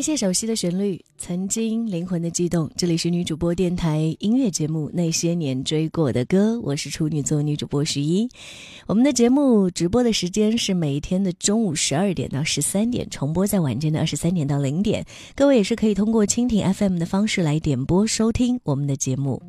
那些熟悉的旋律，曾经灵魂的悸动。这里是女主播电台音乐节目《那些年追过的歌》，我是处女座女主播十一。我们的节目直播的时间是每天的中午十二点到十三点，重播在晚间的二十三点到零点。各位也是可以通过蜻蜓 FM 的方式来点播收听我们的节目。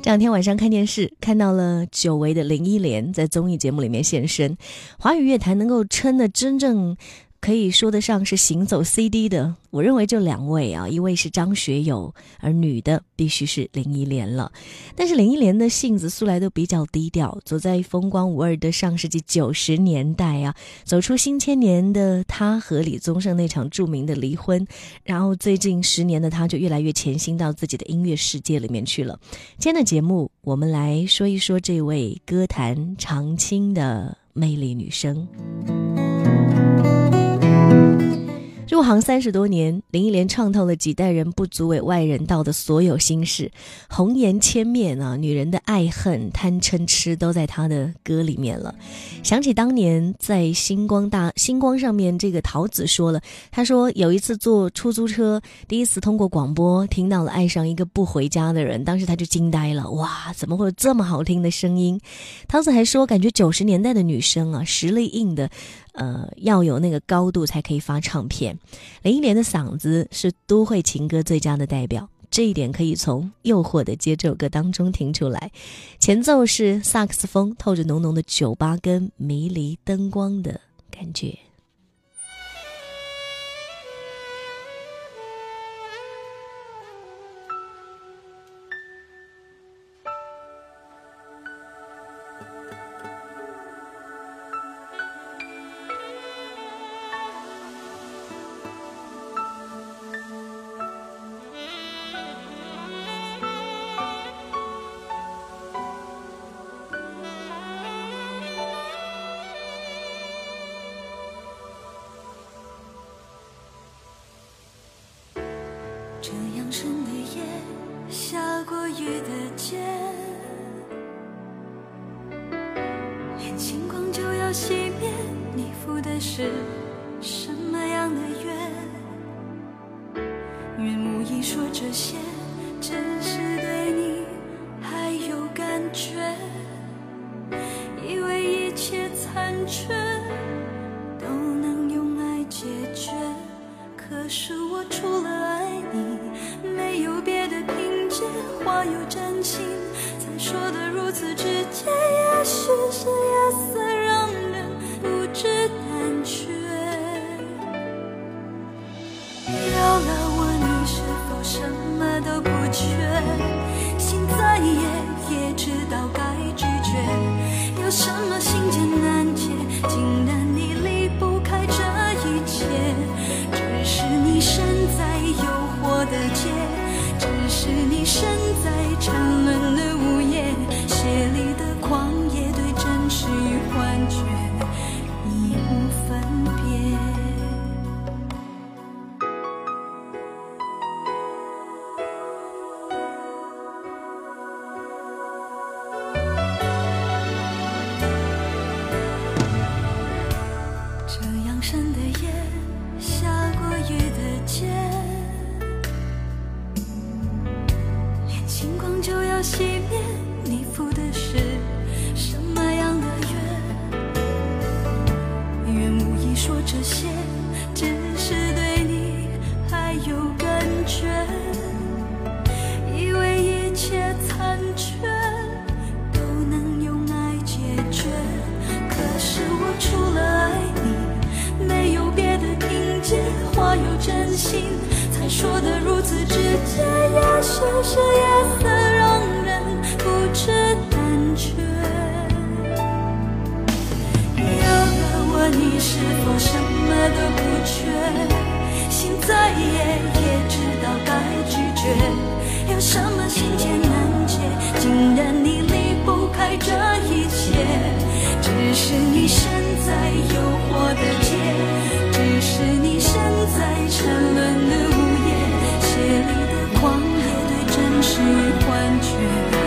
这两天晚上看电视，看到了久违的林忆莲在综艺节目里面现身。华语乐坛能够称的真正可以说得上是行走 CD 的，我认为就两位啊，一位是张学友，而女的必须是林忆莲了。但是林忆莲的性子素来都比较低调，走在风光无二的上世纪九十年代啊，走出新千年的她和李宗盛那场著名的离婚，然后最近十年的她就越来越潜心到自己的音乐世界里面去了。今天的节目，我们来说一说这位歌坛常青的魅力女生。入行三十多年，林忆莲唱透了几代人不足为外人道的所有心事，红颜千面啊，女人的爱恨、贪嗔痴都在她的歌里面了。想起当年在星光大星光上面，这个桃子说了，她说有一次坐出租车，第一次通过广播听到了《爱上一个不回家的人》，当时她就惊呆了，哇，怎么会有这么好听的声音？桃子还说，感觉九十年代的女生啊，实力硬的。呃，要有那个高度才可以发唱片。林忆莲的嗓子是都会情歌最佳的代表，这一点可以从《诱惑》的街》这首歌当中听出来。前奏是萨克斯风，透着浓浓的酒吧跟迷离灯光的感觉。这样深的夜，下过雨的街，连星光就要熄灭，你赴的是有真心，才说的如此直接。也许是心才说的如此直接，也许是夜色让人不知胆怯。有了我，你是否什么都不缺？心再野也知道该拒绝。有什么心结难解，竟然你离不开这一切？只是你身在诱惑的街，在沉沦的午夜，血里的狂野对真实与幻觉。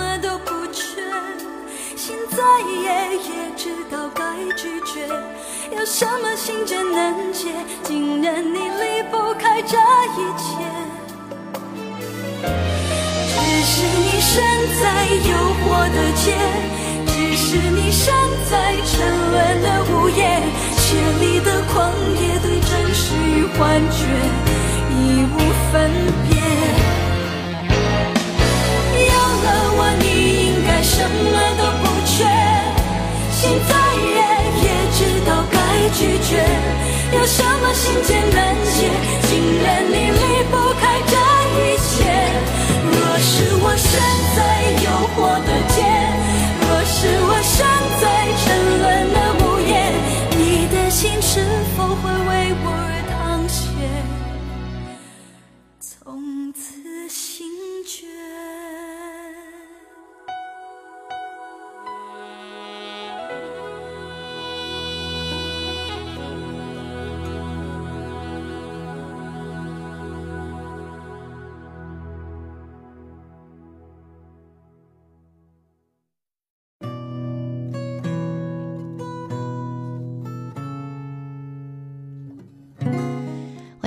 么都不缺。心再野也知道该拒绝，有什么心结难解，竟然你离不开这一切。只是你身在诱惑的街，只是你身在沉沦的午夜，血里的狂野对真实与幻觉已无分别。什么都不缺。心再野也知道该拒绝。有什么心结难解，竟然你离不开这一切。若是我身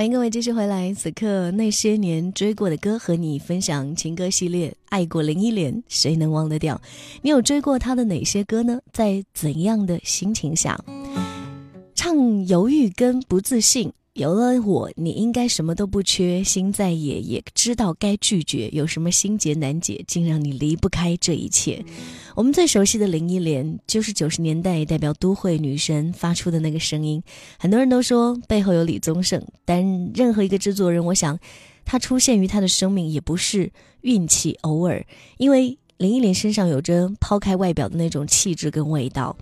欢迎各位继续回来，此刻那些年追过的歌和你分享情歌系列，爱过林忆莲，谁能忘得掉？你有追过她的哪些歌呢？在怎样的心情下？唱犹豫跟不自信，有了我，你应该什么都不缺，心再野也知道该拒绝，有什么心结难解，竟让你离不开这一切。我们最熟悉的林忆莲，就是九十年代代表都会女神发出的那个声音。很多人都说背后有李宗盛，但任何一个制作人，我想他出现于他的生命也不是运气，偶尔，因为林忆莲身上有着抛开外表的那种气质跟味道。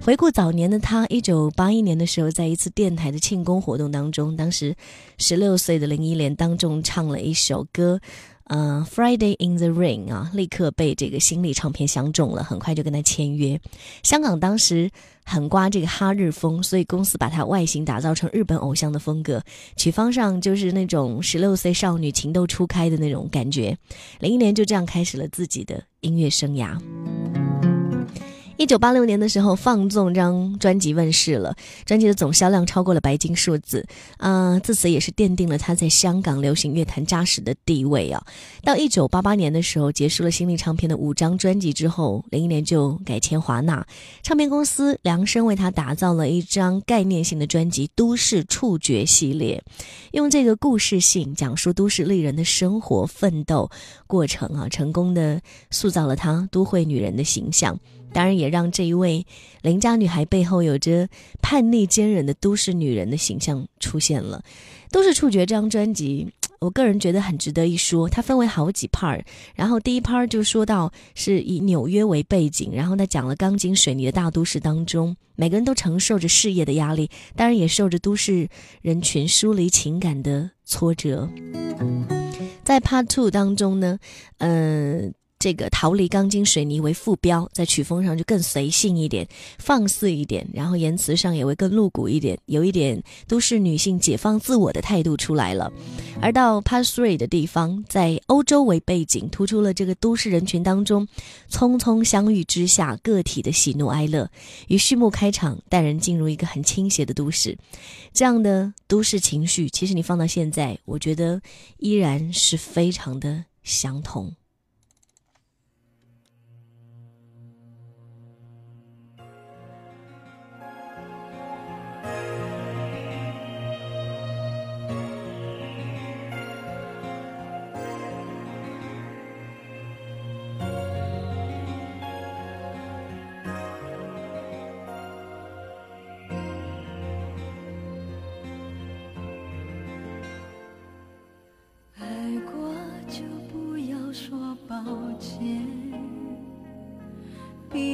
回顾早年的她，一九八一年的时候，在一次电台的庆功活动当中，当时十六岁的林忆莲当众唱了一首歌。呃，《Friday in the Rain》啊，立刻被这个新力唱片相中了，很快就跟他签约。香港当时很刮这个哈日风，所以公司把它外形打造成日本偶像的风格，曲方上就是那种十六岁少女情窦初开的那种感觉。零一年就这样开始了自己的音乐生涯。一九八六年的时候，《放纵》张专辑问世了，专辑的总销量超过了白金数字，啊、自此也是奠定了他在香港流行乐坛扎实的地位啊。到一九八八年的时候，结束了新力唱片的五张专辑之后，林忆莲就改签华纳唱片公司，量身为她打造了一张概念性的专辑《都市触觉》系列，用这个故事性讲述都市丽人的生活奋斗过程啊，成功的塑造了她都会女人的形象。当然，也让这一位邻家女孩背后有着叛逆坚韧的都市女人的形象出现了。《都市触觉》这张专辑，我个人觉得很值得一说。它分为好几 part，然后第一 part 就说到是以纽约为背景，然后他讲了钢筋水泥的大都市当中，每个人都承受着事业的压力，当然也受着都市人群疏离情感的挫折。在 Part Two 当中呢，呃。这个逃离钢筋水泥为副标，在曲风上就更随性一点、放肆一点，然后言辞上也会更露骨一点，有一点都市女性解放自我的态度出来了。而到 Part Three 的地方，在欧洲为背景，突出了这个都市人群当中匆匆相遇之下个体的喜怒哀乐，与序幕开场带人进入一个很倾斜的都市，这样的都市情绪，其实你放到现在，我觉得依然是非常的相同。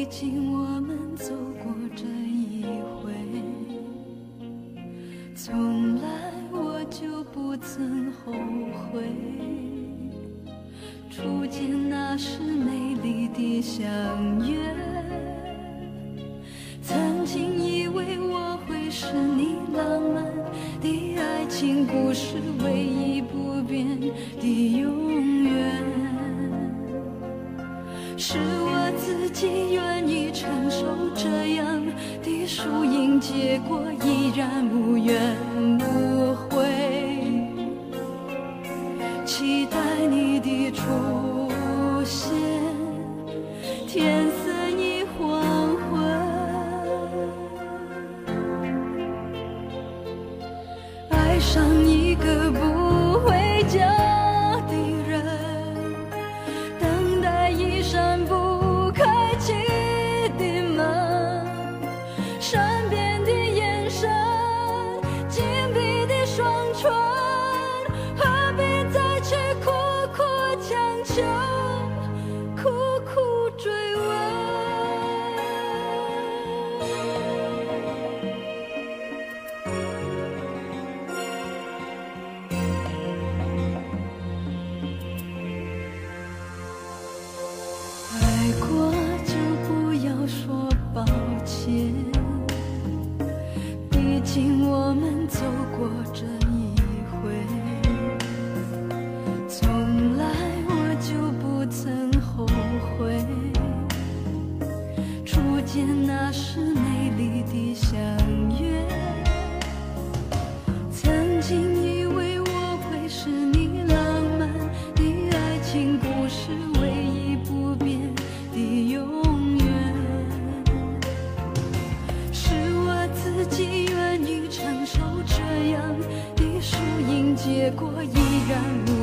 毕竟我们走过这一回。从来我就不曾后悔，期待你的出现，天结果，依然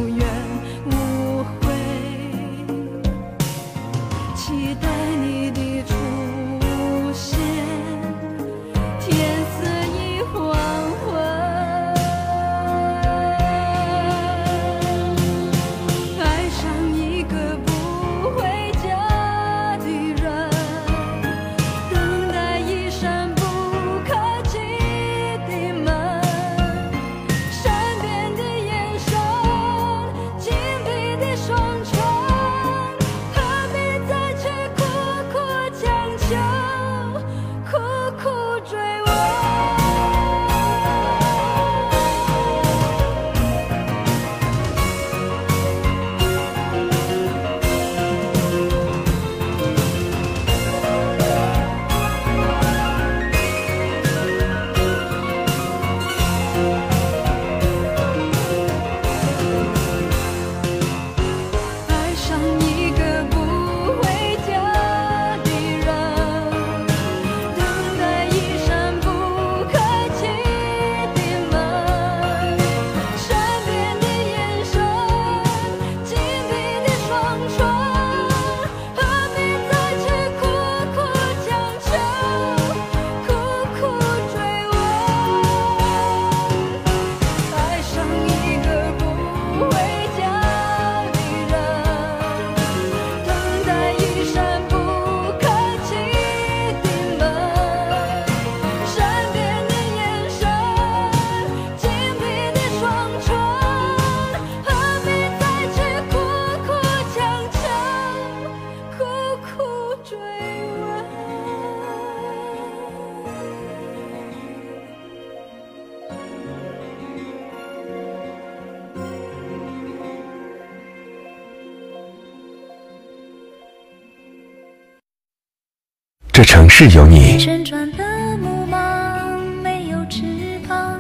这城市有你，旋转的木马没有翅膀，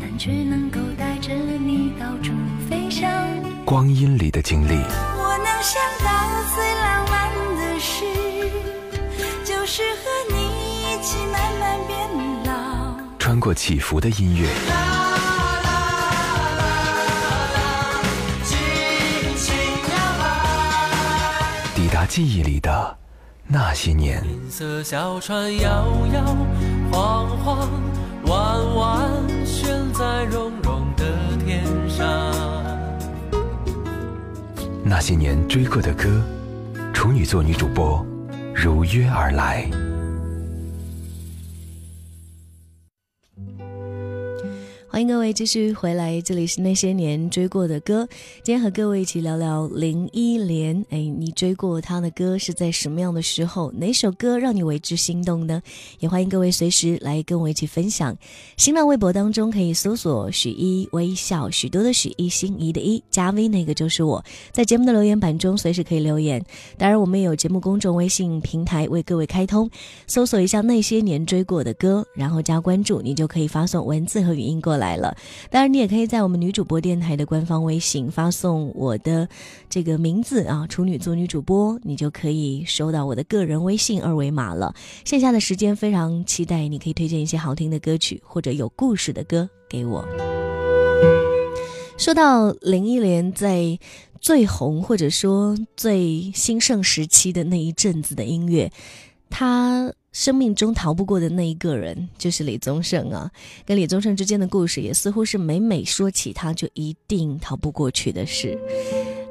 但却能够带着你到处飞翔。光阴里的经历，我能想到最浪漫的事，就是和你一起慢慢变老。穿过起伏的音乐，抵达记忆里的那些年。银色小船摇摇晃晃，弯弯悬在绒绒的天上。那些年追过的歌，处女座女主播如约而来。欢迎各位继续回来，这里是那些年追过的歌。今天和各位一起聊聊林忆莲。哎，你追过她的歌是在什么样的时候？哪首歌让你为之心动呢？也欢迎各位随时来跟我一起分享。新浪微博当中可以搜索“许一微笑”，许多的许一心仪的一加 V 那个就是我。在节目的留言板中随时可以留言。当然，我们也有节目公众微信平台为各位开通，搜索一下那些年追过的歌，然后加关注，你就可以发送文字和语音过来来了。当然，你也可以在我们女主播电台的官方微信发送我的这个名字啊，处女座女主播，你就可以收到我的个人微信二维码了。线下的时间非常期待，你可以推荐一些好听的歌曲或者有故事的歌给我。说到林忆莲在最红或者说最兴盛时期的那一阵子的音乐，她生命中逃不过的那一个人就是李宗盛啊。跟李宗盛之间的故事，也似乎是每每说起他，就一定逃不过去的事。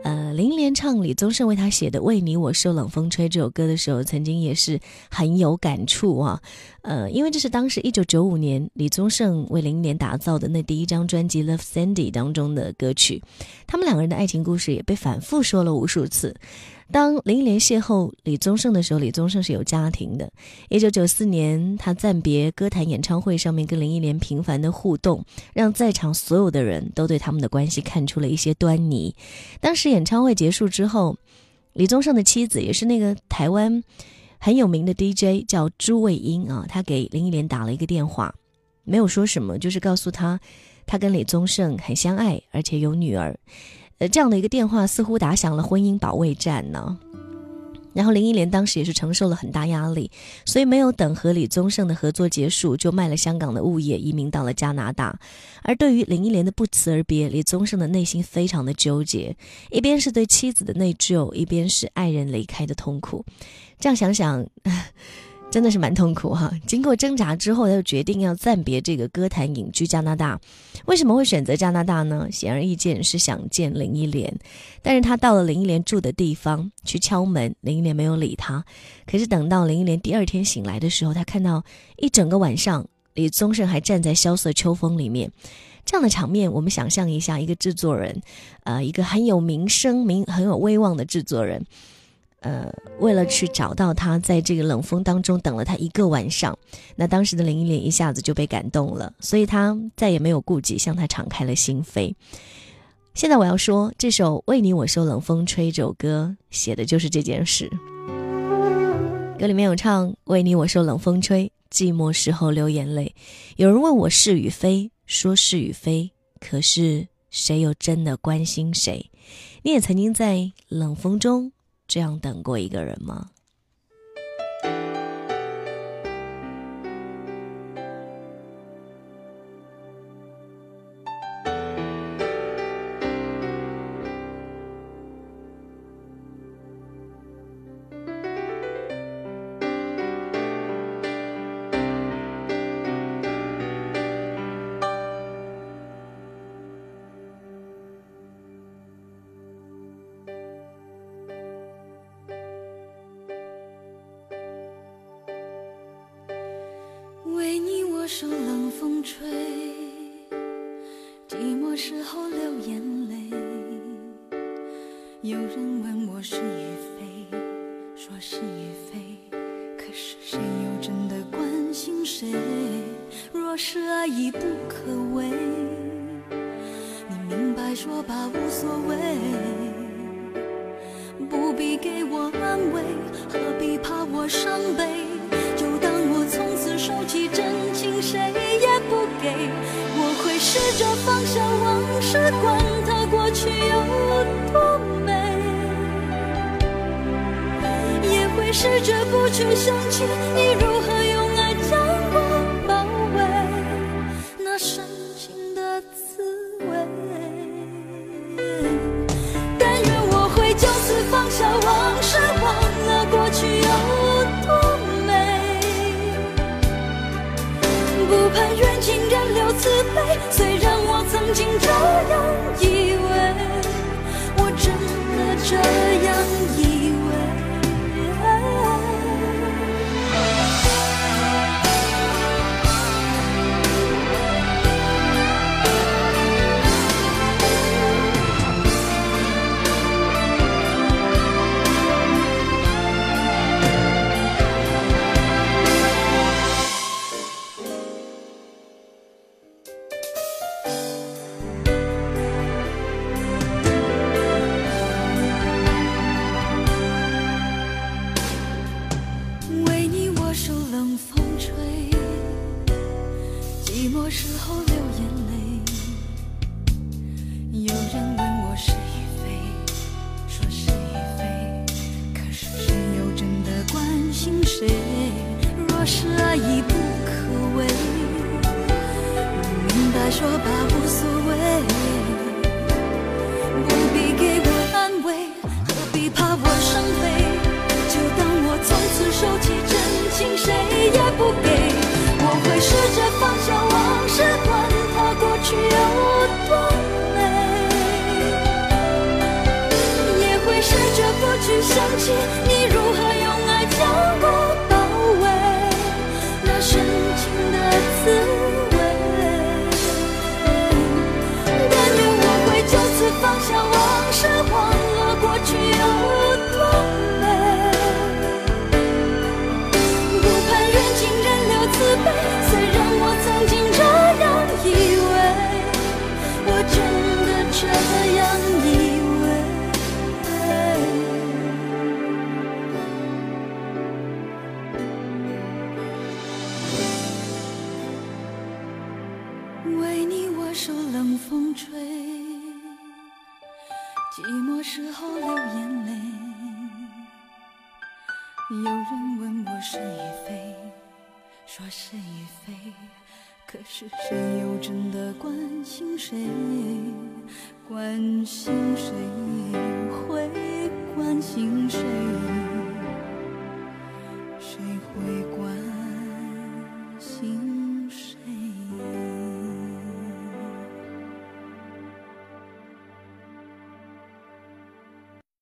呃，林忆莲唱李宗盛为她写的《为你我受冷风吹》这首歌的时候，曾经也是很有感触啊。呃，因为这是当时一九九五年李宗盛为林忆莲打造的那第一张专辑《Love Sandy》当中的歌曲，他们两个人的爱情故事也被反复说了无数次。当林忆莲邂逅李宗盛的时候，李宗盛是有家庭的。一九九四年，他暂别歌坛演唱会上面跟林忆莲频繁的互动，让在场所有的人都对他们的关系看出了一些端倪。当时演唱会结束之后，李宗盛的妻子也是那个台湾很有名的 DJ 叫朱卫英啊，她给林忆莲打了一个电话，没有说什么，就是告诉她，她跟李宗盛很相爱，而且有女儿。呃，这样的一个电话似乎打响了婚姻保卫战呢。然后林忆莲当时也是承受了很大压力，所以没有等和李宗盛的合作结束，就卖了香港的物业，移民到了加拿大。而对于林忆莲的不辞而别，李宗盛的内心非常的纠结，一边是对妻子的内疚，一边是爱人离开的痛苦。这样想想。真的是蛮痛苦哈！经过挣扎之后，他就决定要暂别这个歌坛，隐居加拿大。为什么会选择加拿大呢？显而易见是想见林忆莲。但是他到了林忆莲住的地方去敲门，林忆莲没有理他。可是等到林忆莲第二天醒来的时候，他看到一整个晚上李宗盛还站在萧瑟秋风里面。这样的场面，我们想象一下，一个制作人，呃，一个很有名声、名很有威望的制作人。呃，为了去找到他，在这个冷风当中等了他一个晚上，那当时的林忆莲一下子就被感动了，所以他再也没有顾忌，向他敞开了心扉。现在我要说，这首《为你我受冷风吹》这首歌写的就是这件事。歌里面有唱：“为你我受冷风吹，寂寞时候流眼泪。有人问我是与非，说是与非，可是谁又真的关心谁？你也曾经在冷风中。”这样等过一个人吗？受冷风吹，寂寞时候流眼泪。有人问我是与非，说是与非，可是谁又真的关心谁？若是爱已不可为，你明白说吧，无所谓。着不去想起你如何用 You. 寂寞时候流眼泪。有人问我是与非，说是与非，可是谁又真的关心谁？关心谁会关心谁？